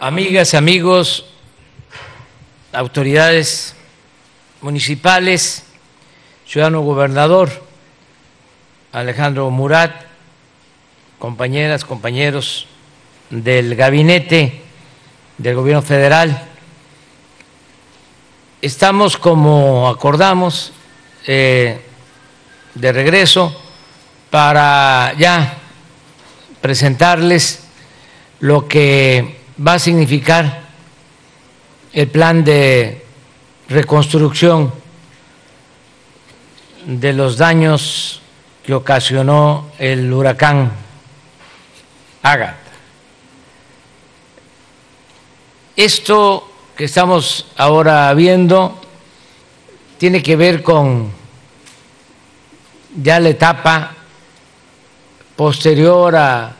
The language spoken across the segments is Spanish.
amigas, amigos, autoridades municipales, ciudadano gobernador Alejandro Murat, compañeras, compañeros del gabinete del gobierno federal. Estamos, como acordamos, eh, de regreso para ya presentarles lo que va a significar el plan de reconstrucción de los daños que ocasionó el huracán Agatha. Esto que estamos ahora viendo tiene que ver con ya la etapa posterior a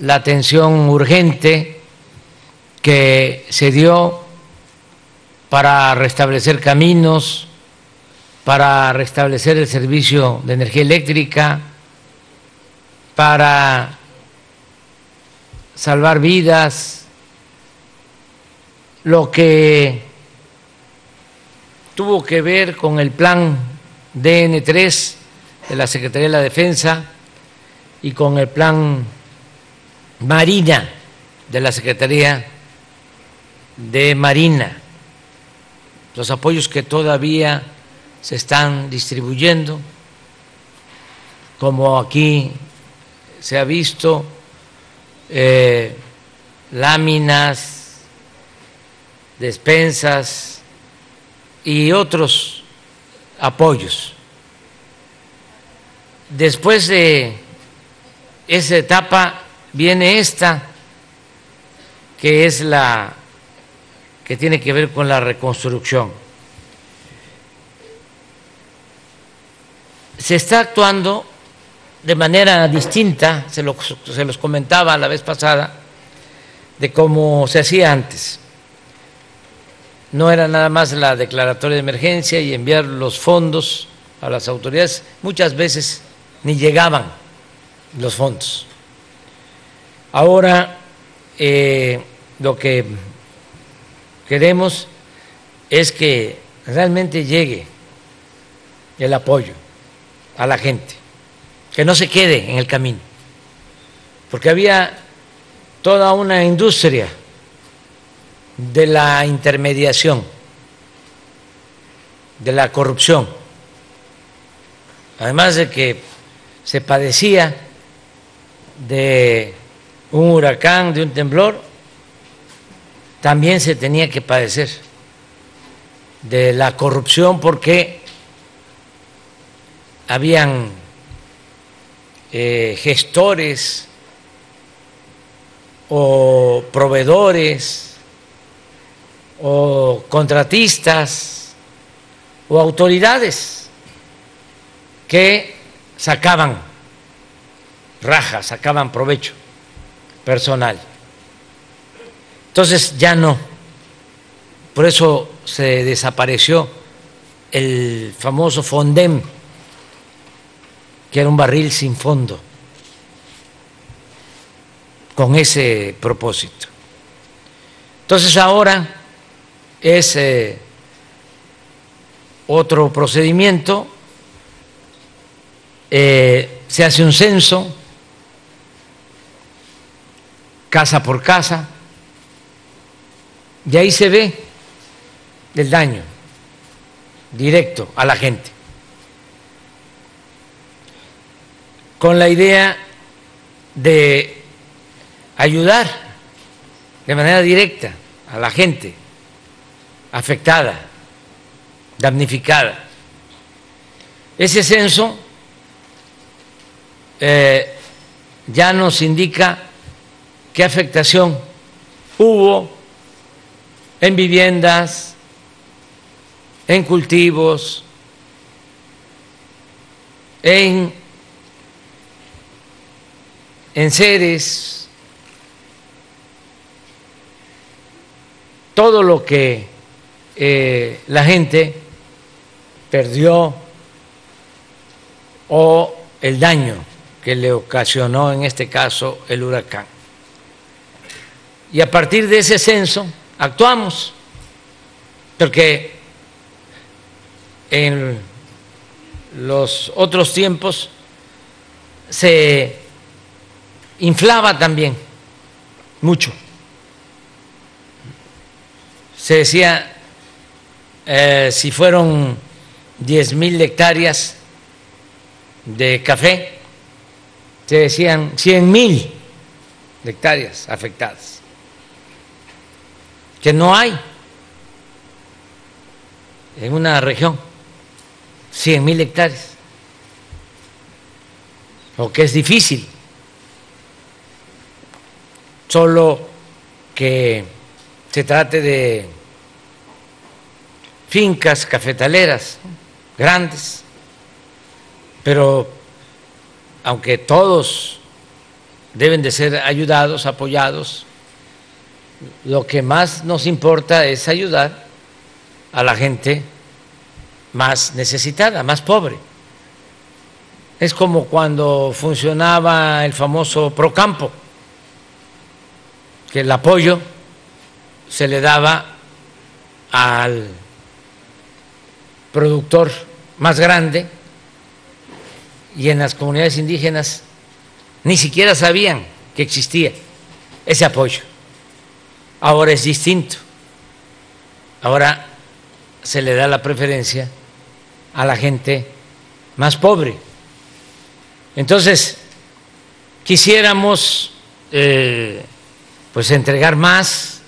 la atención urgente que se dio para restablecer caminos, para restablecer el servicio de energía eléctrica, para salvar vidas, lo que tuvo que ver con el plan DN3 de la Secretaría de la Defensa y con el plan Marina de la Secretaría de Marina, los apoyos que todavía se están distribuyendo, como aquí se ha visto, eh, láminas, despensas y otros apoyos. Después de esa etapa viene esta, que es la que tiene que ver con la reconstrucción. Se está actuando de manera distinta, se, se los comentaba la vez pasada, de cómo se hacía antes. No era nada más la declaratoria de emergencia y enviar los fondos a las autoridades, muchas veces ni llegaban los fondos. Ahora eh, lo que queremos es que realmente llegue el apoyo a la gente, que no se quede en el camino, porque había toda una industria de la intermediación, de la corrupción, además de que se padecía de un huracán, de un temblor, también se tenía que padecer de la corrupción porque habían eh, gestores o proveedores o contratistas o autoridades que sacaban rajas, sacaban provecho personal. Entonces ya no. Por eso se desapareció el famoso Fondem, que era un barril sin fondo, con ese propósito. Entonces ahora es eh, otro procedimiento, eh, se hace un censo, casa por casa, y ahí se ve el daño directo a la gente. Con la idea de ayudar de manera directa a la gente afectada, damnificada. Ese censo eh, ya nos indica qué afectación hubo en viviendas, en cultivos, en, en seres, todo lo que eh, la gente perdió o el daño que le ocasionó en este caso el huracán. Y a partir de ese censo actuamos, porque en los otros tiempos se inflaba también mucho. Se decía, eh, si fueron diez mil hectáreas de café, se decían cien mil hectáreas afectadas, que no hay en una región cien mil hectáreas, o que es difícil, solo que se trate de fincas cafetaleras grandes, pero aunque todos deben de ser ayudados, apoyados, lo que más nos importa es ayudar a la gente más necesitada, más pobre. Es como cuando funcionaba el famoso Procampo, que el apoyo se le daba al productor más grande y en las comunidades indígenas ni siquiera sabían que existía ese apoyo. Ahora es distinto. Ahora se le da la preferencia a la gente más pobre. Entonces, quisiéramos eh, pues entregar más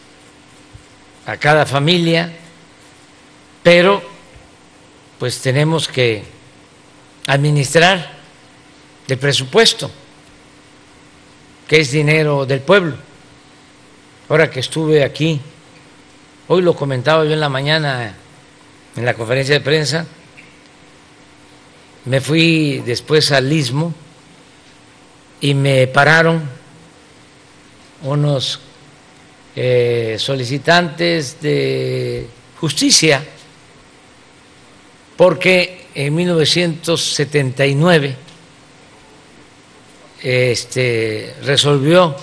a cada familia, pero pues tenemos que administrar el presupuesto, que es dinero del pueblo. Ahora que estuve aquí, hoy lo comentaba yo en la mañana en la conferencia de prensa, me fui después al Istmo y me pararon unos eh, solicitantes de justicia porque en 1979 este, resolvió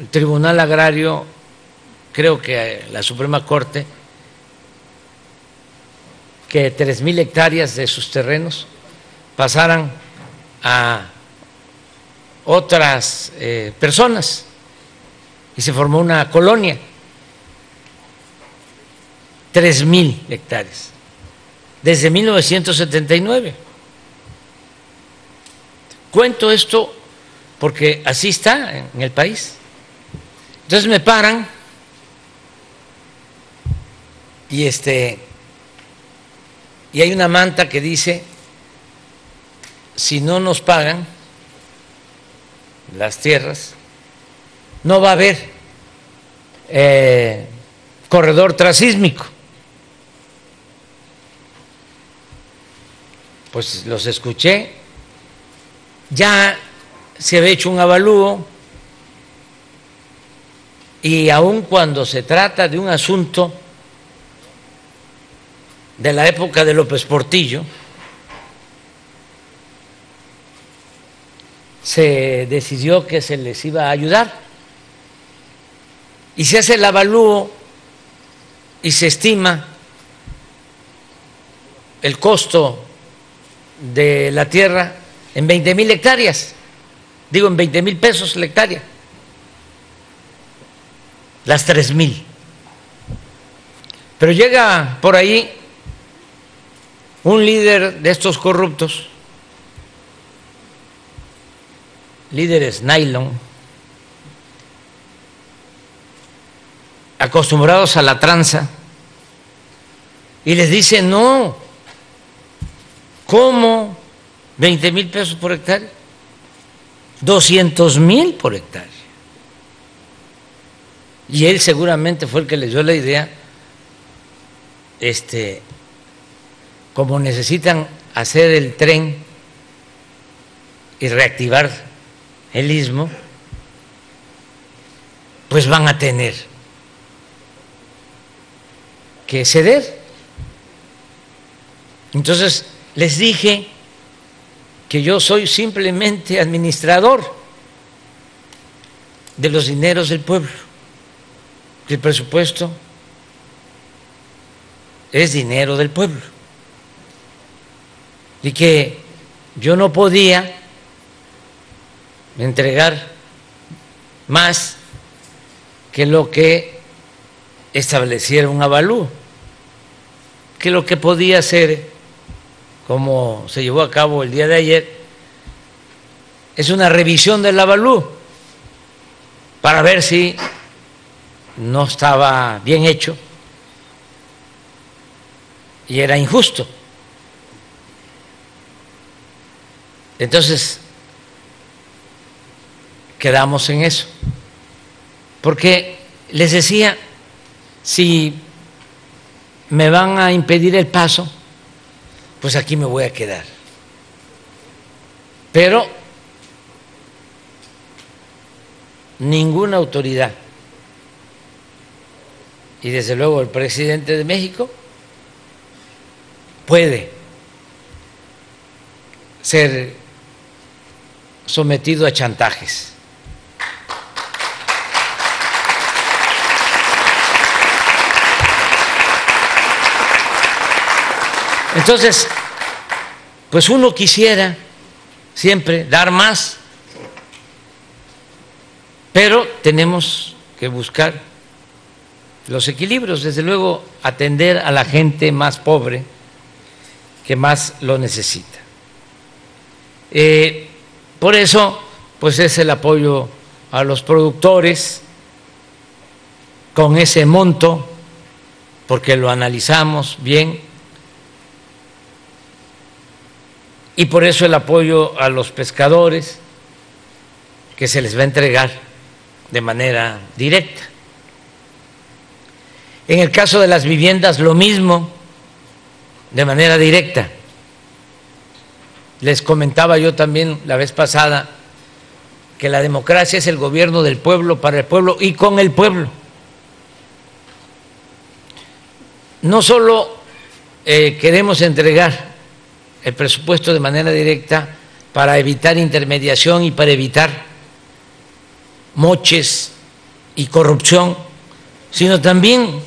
el Tribunal Agrario, creo que la Suprema Corte, que tres mil hectáreas de sus terrenos pasaran a otras eh, personas y se formó una colonia, tres mil hectáreas, desde 1979. Cuento esto porque así está en el país. Entonces me paran y este y hay una manta que dice, si no nos pagan las tierras, no va a haber eh, corredor trasísmico. Pues los escuché, ya se había hecho un avalúo y aun cuando se trata de un asunto de la época de López Portillo, se decidió que se les iba a ayudar. Y se hace el avalúo y se estima el costo de la tierra en 20 mil hectáreas, digo en 20 mil pesos la hectárea, las 3 mil. Pero llega por ahí un líder de estos corruptos, líderes nylon, acostumbrados a la tranza, y les dice, no, ¿cómo 20 mil pesos por hectárea? 200 mil por hectárea. Y él seguramente fue el que le dio la idea, este, como necesitan hacer el tren y reactivar el istmo, pues van a tener que ceder. Entonces les dije que yo soy simplemente administrador de los dineros del pueblo. El presupuesto es dinero del pueblo. Y que yo no podía entregar más que lo que estableciera un avalúo, que lo que podía ser, como se llevó a cabo el día de ayer, es una revisión del avalúo para ver si no estaba bien hecho y era injusto. Entonces, quedamos en eso. Porque les decía, si me van a impedir el paso, pues aquí me voy a quedar. Pero ninguna autoridad, y desde luego el presidente de México, puede ser sometido a chantajes. Entonces, pues uno quisiera siempre dar más, pero tenemos que buscar los equilibrios, desde luego atender a la gente más pobre que más lo necesita. Eh, por eso, pues es el apoyo a los productores con ese monto, porque lo analizamos bien, y por eso el apoyo a los pescadores, que se les va a entregar de manera directa. En el caso de las viviendas, lo mismo, de manera directa. Les comentaba yo también la vez pasada que la democracia es el gobierno del pueblo, para el pueblo y con el pueblo. No solo eh, queremos entregar el presupuesto de manera directa para evitar intermediación y para evitar moches y corrupción, sino también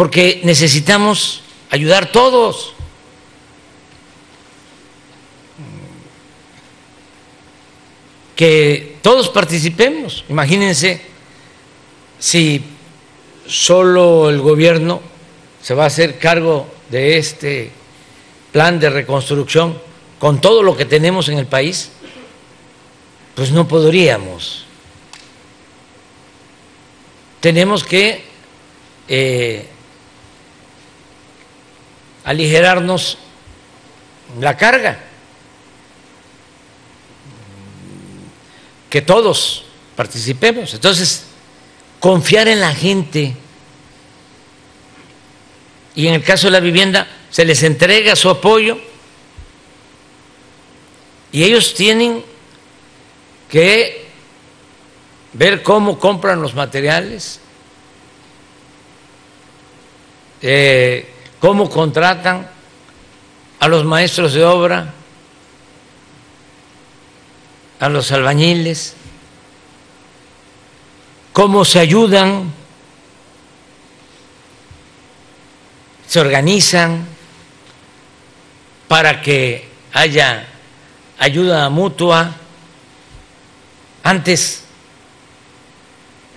porque necesitamos ayudar todos. Que todos participemos. Imagínense si solo el gobierno se va a hacer cargo de este plan de reconstrucción con todo lo que tenemos en el país, pues no podríamos. Tenemos que eh, aligerarnos la carga, que todos participemos. Entonces, confiar en la gente. Y en el caso de la vivienda, se les entrega su apoyo. Y ellos tienen que ver cómo compran los materiales, eh, cómo contratan a los maestros de obra, a los albañiles, cómo se ayudan, se organizan para que haya ayuda mutua. Antes,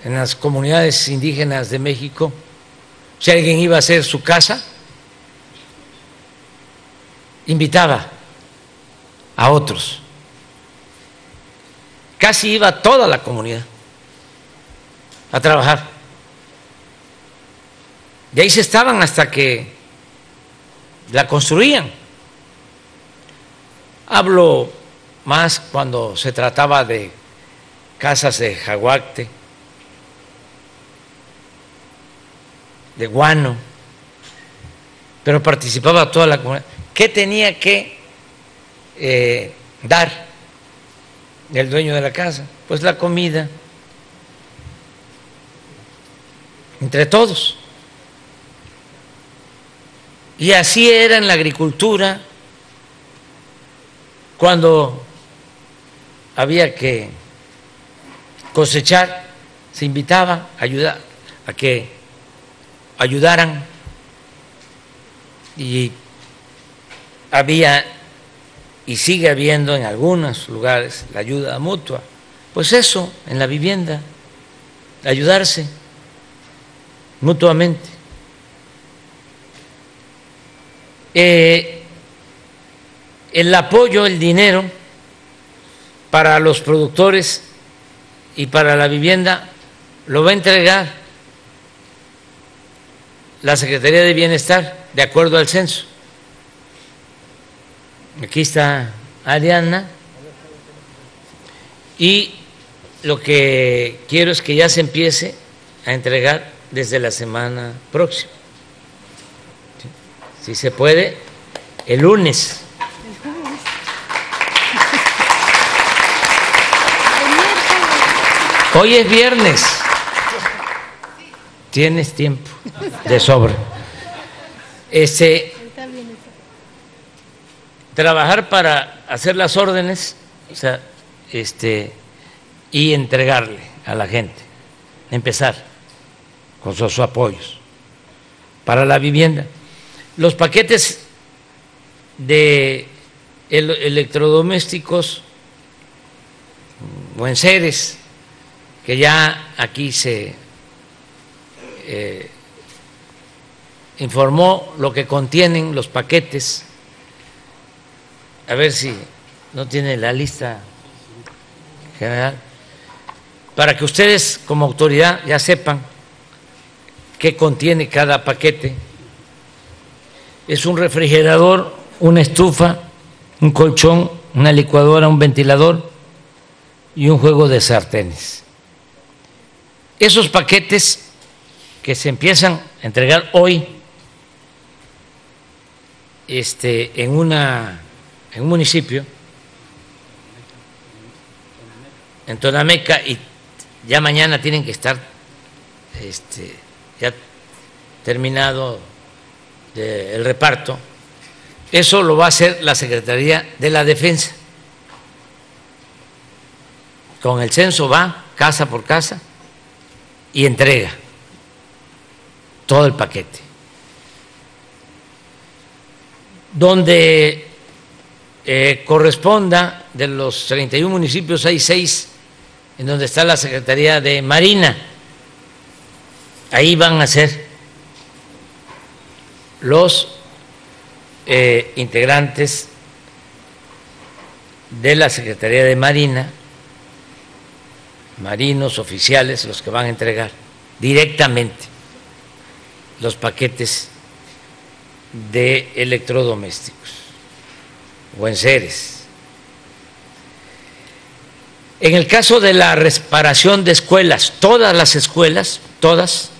en las comunidades indígenas de México, si alguien iba a hacer su casa, invitaba a otros. Casi iba toda la comunidad a trabajar. Y ahí se estaban hasta que la construían. Hablo más cuando se trataba de casas de jaguacte, de guano, pero participaba toda la comunidad. ¿Qué tenía que eh, dar el dueño de la casa? Pues la comida, entre todos. Y así era en la agricultura cuando había que cosechar, se invitaba a ayudar, a que ayudaran y había y sigue habiendo en algunos lugares la ayuda mutua. Pues eso, en la vivienda, ayudarse mutuamente. Eh, el apoyo, el dinero para los productores y para la vivienda lo va a entregar la Secretaría de Bienestar de acuerdo al censo. Aquí está Ariana. Y lo que quiero es que ya se empiece a entregar desde la semana próxima. Si se puede, el lunes. Hoy es viernes. Tienes tiempo de sobra. Este, trabajar para hacer las órdenes o sea, este, y entregarle a la gente, empezar con sus apoyos para la vivienda. Los paquetes de electrodomésticos o enseres que ya aquí se eh, informó lo que contienen los paquetes a ver si no tiene la lista general, para que ustedes como autoridad ya sepan qué contiene cada paquete. Es un refrigerador, una estufa, un colchón, una licuadora, un ventilador y un juego de sartenes. Esos paquetes que se empiezan a entregar hoy este, en una en un municipio, en Tonameca, y ya mañana tienen que estar este, ya terminado el reparto, eso lo va a hacer la Secretaría de la Defensa. Con el censo va casa por casa y entrega todo el paquete. Donde eh, corresponda, de los 31 municipios hay seis en donde está la Secretaría de Marina. Ahí van a ser los eh, integrantes de la Secretaría de Marina, marinos, oficiales, los que van a entregar directamente los paquetes de electrodomésticos o en En el caso de la reparación de escuelas, todas las escuelas, todas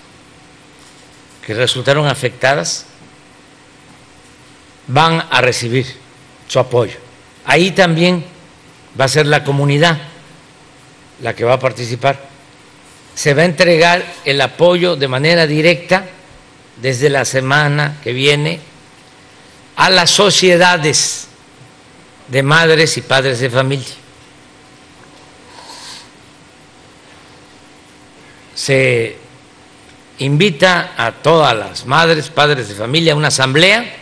que resultaron afectadas, van a recibir su apoyo. Ahí también va a ser la comunidad la que va a participar. Se va a entregar el apoyo de manera directa desde la semana que viene a las sociedades de madres y padres de familia. Se invita a todas las madres, padres de familia a una asamblea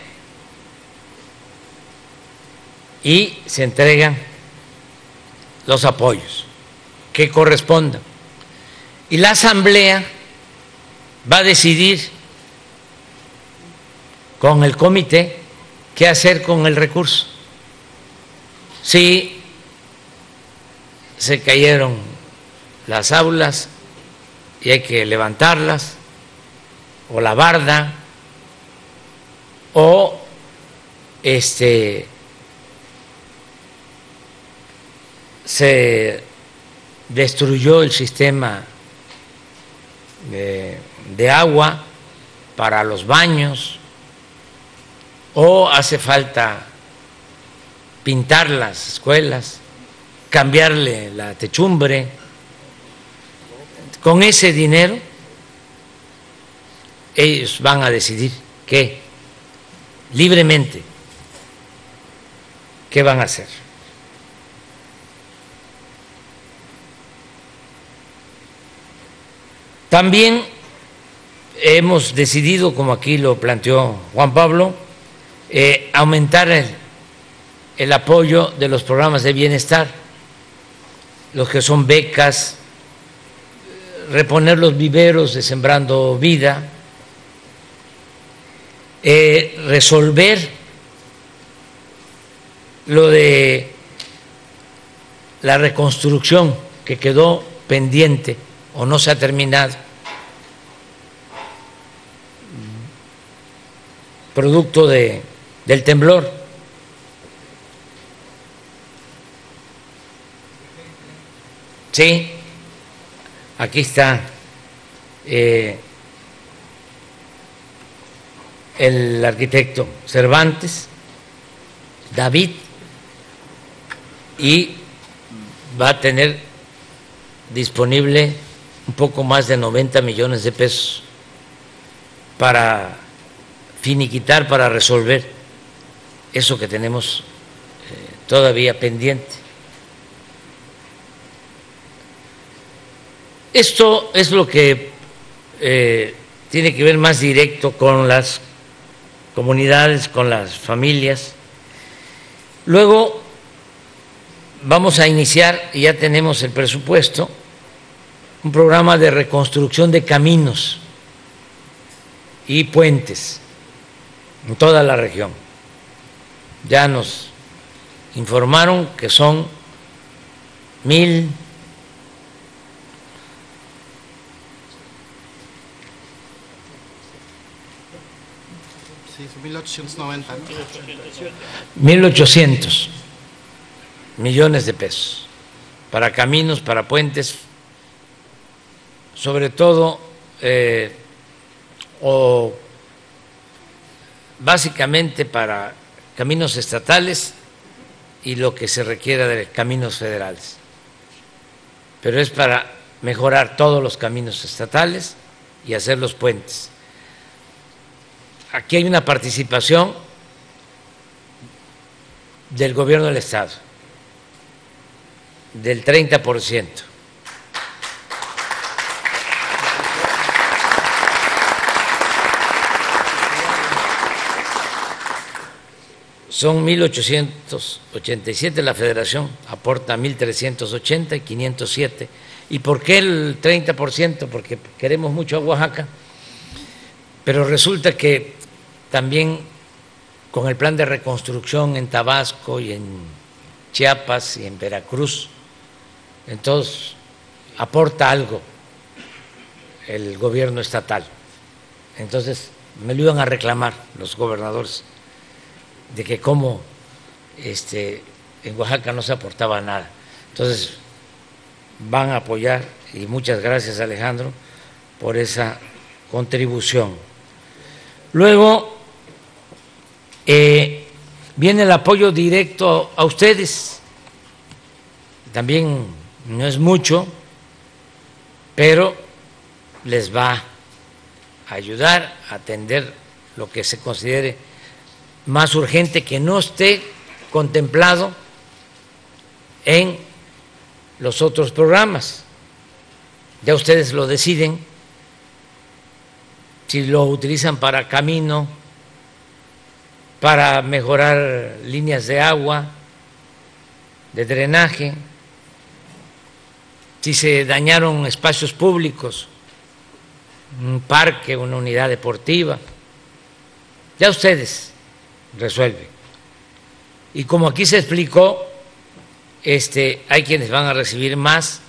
y se entregan los apoyos que correspondan. Y la asamblea va a decidir con el comité qué hacer con el recurso si se cayeron las aulas y hay que levantarlas, o la barda, o este se destruyó el sistema de, de, agua para los baños o hace falta pintar las escuelas, cambiarle la techumbre. Con ese dinero ellos van a decidir qué, libremente, qué van a hacer. También hemos decidido, como aquí lo planteó Juan Pablo, eh, aumentar el, el apoyo de los programas de bienestar, los que son becas, reponer los viveros de Sembrando Vida, eh, resolver lo de la reconstrucción que quedó pendiente o no se ha terminado, producto de, del temblor. Sí, aquí está eh, el arquitecto Cervantes, David, y va a tener disponible un poco más de 90 millones de pesos para finiquitar, para resolver eso que tenemos eh, todavía pendiente. Esto es lo que eh, tiene que ver más directo con las comunidades, con las familias. Luego vamos a iniciar, y ya tenemos el presupuesto, un programa de reconstrucción de caminos y puentes en toda la región. Ya nos informaron que son mil 1890. 1.800 millones de pesos para caminos, para puentes, sobre todo, eh, o básicamente para caminos estatales y lo que se requiera de caminos federales. Pero es para mejorar todos los caminos estatales y hacer los puentes. Aquí hay una participación del gobierno del Estado del 30%. Son 1.887, la federación aporta 1.380 y 507. ¿Y por qué el 30%? Porque queremos mucho a Oaxaca, pero resulta que también con el plan de reconstrucción en Tabasco y en Chiapas y en Veracruz, entonces aporta algo el gobierno estatal. Entonces me lo iban a reclamar los gobernadores de que como este, en Oaxaca no se aportaba nada. Entonces van a apoyar y muchas gracias Alejandro por esa contribución. Luego eh, viene el apoyo directo a ustedes, también no es mucho, pero les va a ayudar a atender lo que se considere más urgente que no esté contemplado en los otros programas. Ya ustedes lo deciden si lo utilizan para camino, para mejorar líneas de agua, de drenaje, si se dañaron espacios públicos, un parque, una unidad deportiva, ya ustedes resuelven. Y como aquí se explicó, este, hay quienes van a recibir más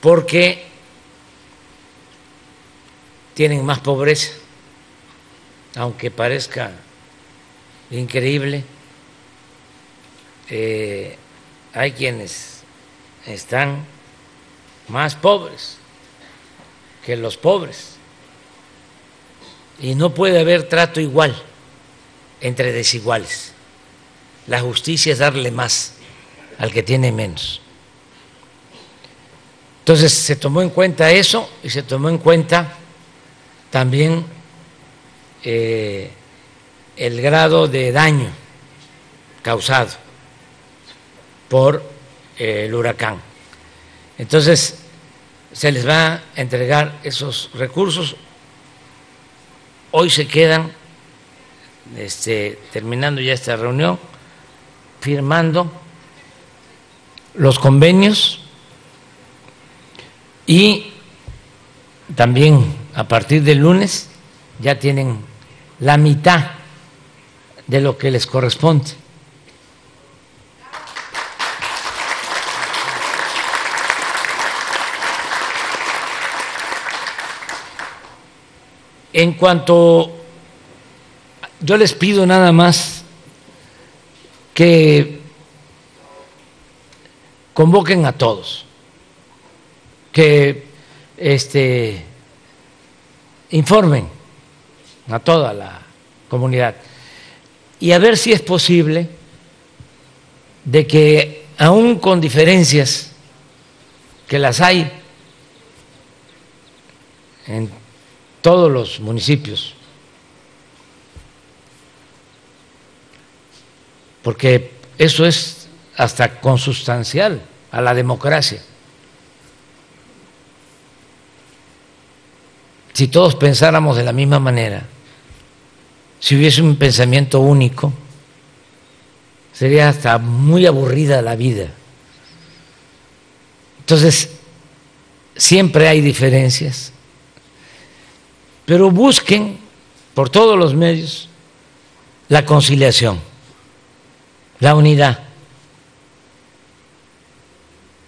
porque tienen más pobreza, aunque parezca increíble. Eh, hay quienes están más pobres que los pobres y no puede haber trato igual entre desiguales. La justicia es darle más al que tiene menos. Entonces se tomó en cuenta eso y se tomó en cuenta también eh, el grado de daño causado por eh, el huracán. Entonces, se les va a entregar esos recursos. Hoy se quedan, este, terminando ya esta reunión, firmando los convenios y también a partir del lunes ya tienen la mitad de lo que les corresponde. En cuanto, yo les pido nada más que convoquen a todos, que este, informen a toda la comunidad y a ver si es posible de que aún con diferencias que las hay en todos los municipios, porque eso es hasta consustancial a la democracia. Si todos pensáramos de la misma manera, si hubiese un pensamiento único, sería hasta muy aburrida la vida. Entonces, siempre hay diferencias, pero busquen por todos los medios la conciliación, la unidad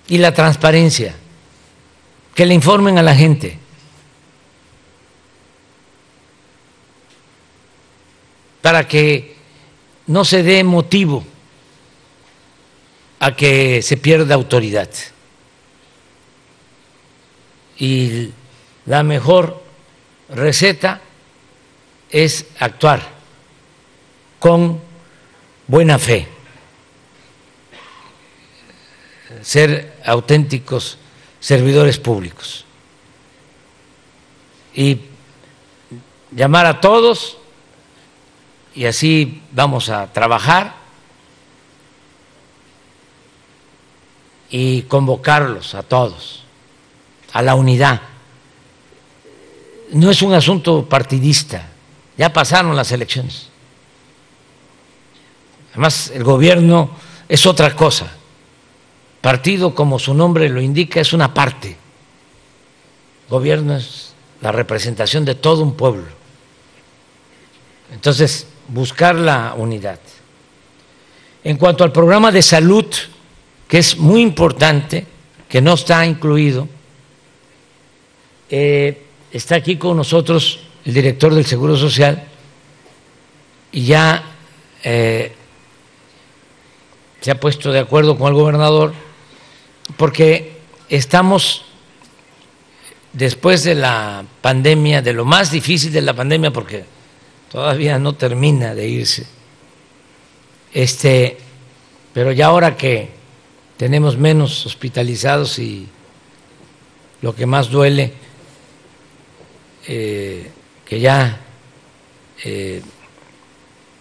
y la transparencia, que le informen a la gente. Para que no se dé motivo a que se pierda autoridad. Y la mejor receta es actuar con buena fe, ser auténticos servidores públicos y llamar a todos y así vamos a trabajar y convocarlos a todos, a la unidad no es un asunto partidista, ya pasaron las elecciones. Además, el gobierno es otra cosa. Partido, como su nombre lo indica, es una parte. Gobierno es la representación de todo un pueblo. Entonces, buscar la unidad. En cuanto al programa de salud, que es muy importante, que no está incluido, eh, Está aquí con nosotros el director del Seguro Social y ya eh, se ha puesto de acuerdo con el gobernador porque estamos después de la pandemia, de lo más difícil de la pandemia, porque todavía no termina de irse. Este, pero ya ahora que tenemos menos hospitalizados y lo que más duele eh, que ya eh,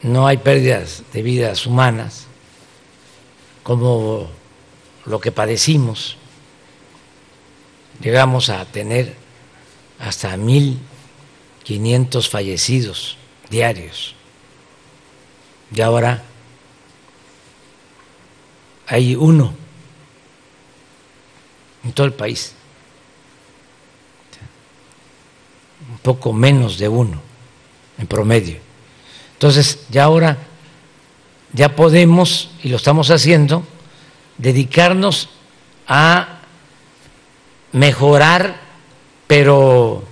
no hay pérdidas de vidas humanas, como lo que padecimos, llegamos a tener hasta 1.500 fallecidos diarios. Y ahora hay uno en todo el país. poco menos de uno en promedio. Entonces, ya ahora ya podemos, y lo estamos haciendo, dedicarnos a mejorar, pero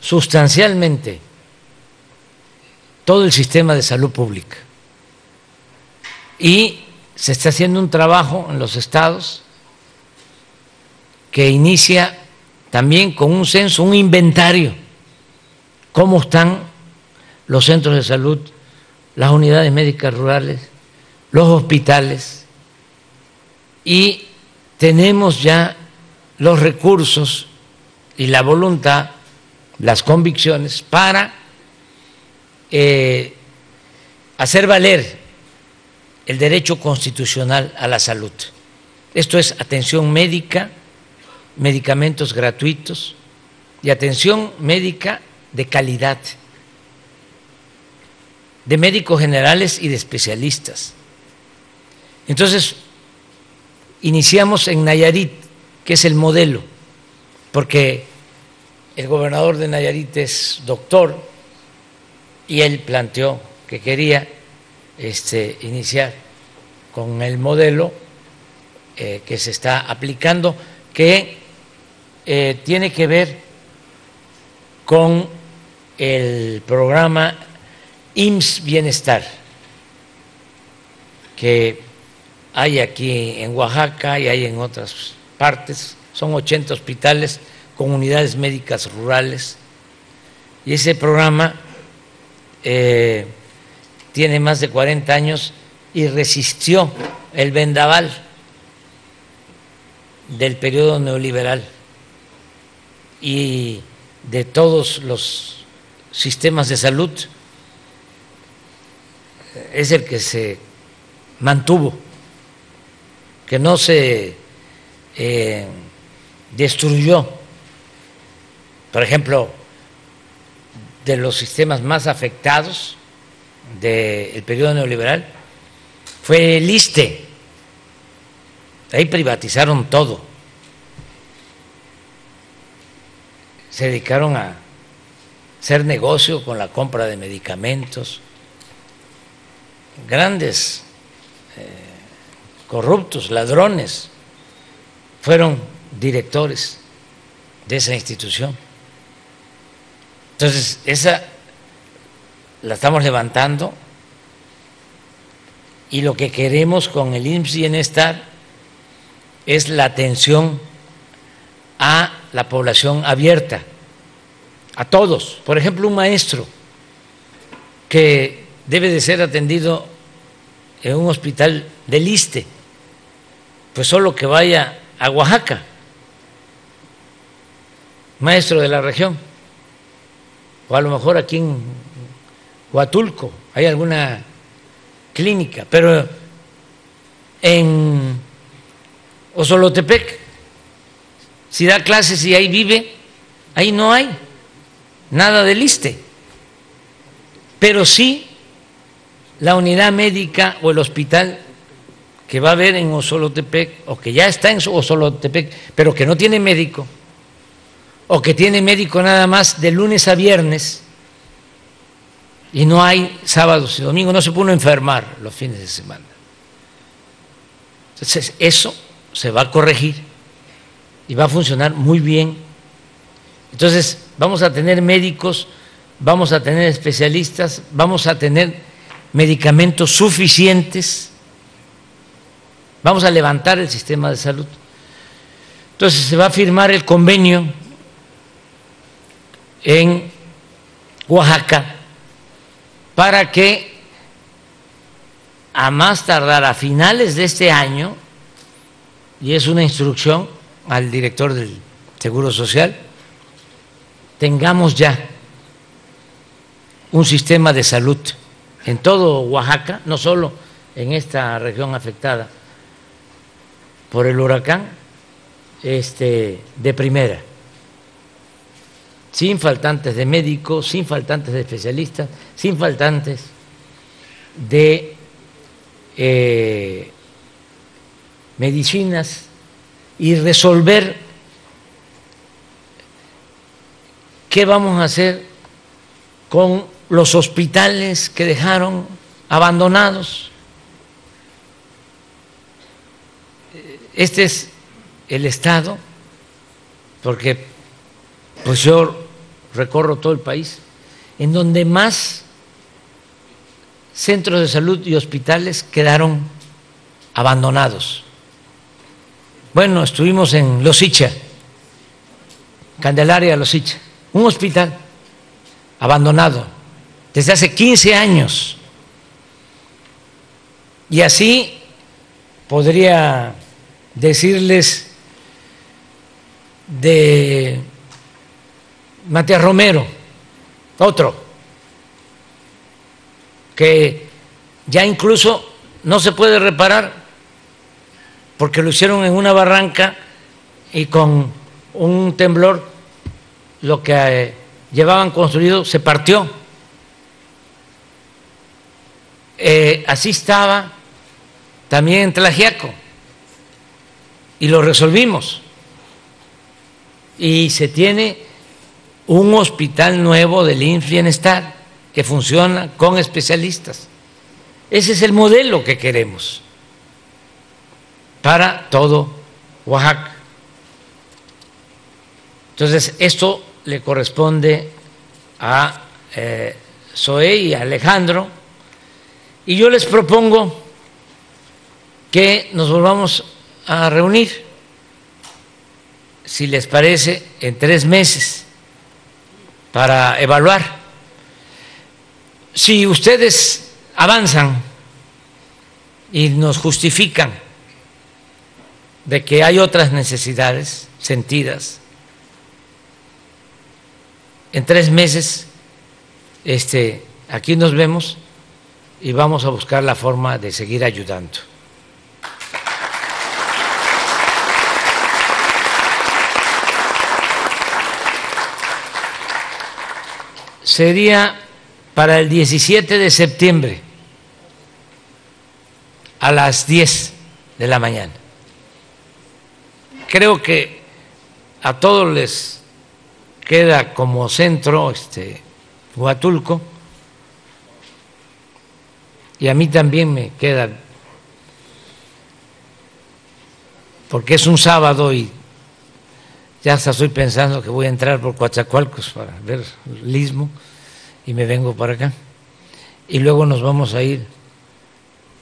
sustancialmente, todo el sistema de salud pública. Y se está haciendo un trabajo en los estados que inicia también con un censo, un inventario, cómo están los centros de salud, las unidades médicas rurales, los hospitales, y tenemos ya los recursos y la voluntad, las convicciones para eh, hacer valer el derecho constitucional a la salud. Esto es atención médica medicamentos gratuitos y atención médica de calidad, de médicos generales y de especialistas. Entonces, iniciamos en Nayarit, que es el modelo, porque el gobernador de Nayarit es doctor y él planteó que quería este, iniciar con el modelo eh, que se está aplicando, que eh, tiene que ver con el programa IMSS Bienestar, que hay aquí en Oaxaca y hay en otras partes, son 80 hospitales con unidades médicas rurales, y ese programa eh, tiene más de 40 años y resistió el vendaval del periodo neoliberal y de todos los sistemas de salud es el que se mantuvo, que no se eh, destruyó. Por ejemplo, de los sistemas más afectados del periodo neoliberal fue el ISTE. Ahí privatizaron todo. Se dedicaron a hacer negocio con la compra de medicamentos. Grandes eh, corruptos, ladrones, fueron directores de esa institución. Entonces, esa la estamos levantando y lo que queremos con el IMSS Bienestar es la atención a la población abierta, a todos. Por ejemplo, un maestro que debe de ser atendido en un hospital del ISTE, pues solo que vaya a Oaxaca, maestro de la región, o a lo mejor aquí en Huatulco hay alguna clínica, pero en Osolotepec, si da clases y ahí vive, ahí no hay nada de liste, pero sí la unidad médica o el hospital que va a haber en Osolotepec o que ya está en Osolotepec, pero que no tiene médico, o que tiene médico nada más de lunes a viernes, y no hay sábados y domingos, no se puede enfermar los fines de semana. Entonces, eso se va a corregir y va a funcionar muy bien. Entonces, vamos a tener médicos, vamos a tener especialistas, vamos a tener medicamentos suficientes, vamos a levantar el sistema de salud. Entonces, se va a firmar el convenio en Oaxaca para que a más tardar a finales de este año, y es una instrucción al director del Seguro Social, tengamos ya un sistema de salud en todo Oaxaca, no solo en esta región afectada por el huracán, este, de primera sin faltantes de médicos, sin faltantes de especialistas, sin faltantes de eh, medicinas y resolver qué vamos a hacer con los hospitales que dejaron abandonados. Este es el Estado, porque pues yo recorro todo el país, en donde más centros de salud y hospitales quedaron abandonados. Bueno, estuvimos en Losicha, Candelaria Losicha, un hospital abandonado desde hace 15 años. Y así podría decirles de Matías Romero, otro, que ya incluso no se puede reparar porque lo hicieron en una barranca y con un temblor, lo que eh, llevaban construido se partió. Eh, así estaba también en Tlajiaco y lo resolvimos. Y se tiene un hospital nuevo del INF Bienestar que funciona con especialistas. Ese es el modelo que queremos para todo Oaxaca. Entonces, esto le corresponde a eh, y a Alejandro, y yo les propongo que nos volvamos a reunir, si les parece, en tres meses para evaluar. Si ustedes avanzan y nos justifican de que hay otras necesidades sentidas, en tres meses este, aquí nos vemos y vamos a buscar la forma de seguir ayudando. Sería para el 17 de septiembre a las 10 de la mañana. Creo que a todos les queda como centro este Huatulco y a mí también me queda porque es un sábado y ya hasta estoy pensando que voy a entrar por Coatzacoalcos para ver el istmo y me vengo para acá. Y luego nos vamos a ir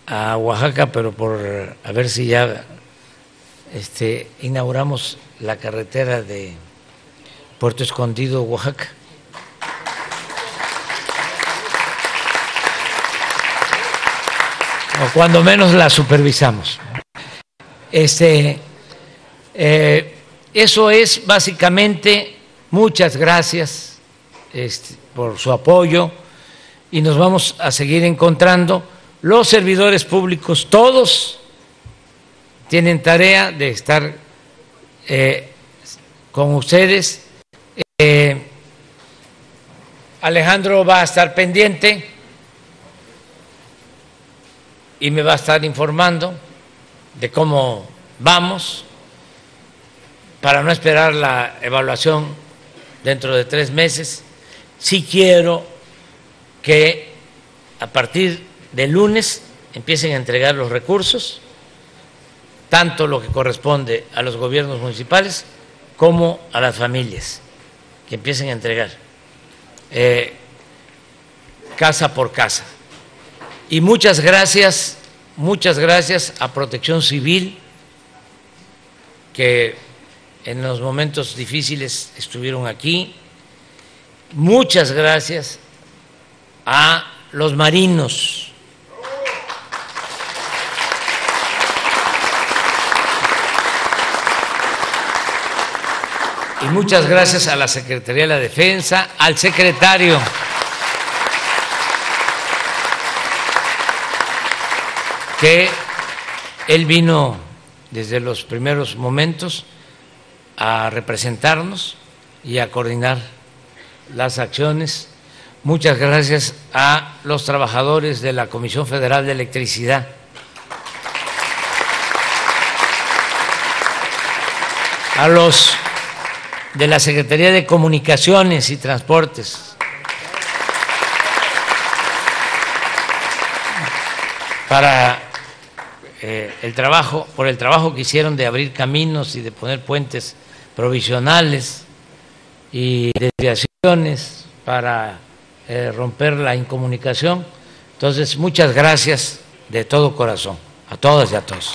a Oaxaca, pero por a ver si ya este, inauguramos la carretera de Puerto Escondido, Oaxaca. O cuando menos la supervisamos. Este, eh, eso es básicamente, muchas gracias este, por su apoyo y nos vamos a seguir encontrando. Los servidores públicos, todos tienen tarea de estar eh, con ustedes. Eh, Alejandro va a estar pendiente y me va a estar informando de cómo vamos para no esperar la evaluación dentro de tres meses. Sí quiero que a partir del lunes empiecen a entregar los recursos, tanto lo que corresponde a los gobiernos municipales como a las familias, que empiecen a entregar eh, casa por casa. Y muchas gracias, muchas gracias a Protección Civil, que en los momentos difíciles estuvieron aquí. Muchas gracias a los marinos. Y muchas gracias a la Secretaría de la Defensa, al secretario. que él vino desde los primeros momentos a representarnos y a coordinar las acciones. Muchas gracias a los trabajadores de la Comisión Federal de Electricidad. A los de la Secretaría de Comunicaciones y Transportes. Para eh, el trabajo, por el trabajo que hicieron de abrir caminos y de poner puentes provisionales y desviaciones para eh, romper la incomunicación. Entonces, muchas gracias de todo corazón, a todas y a todos.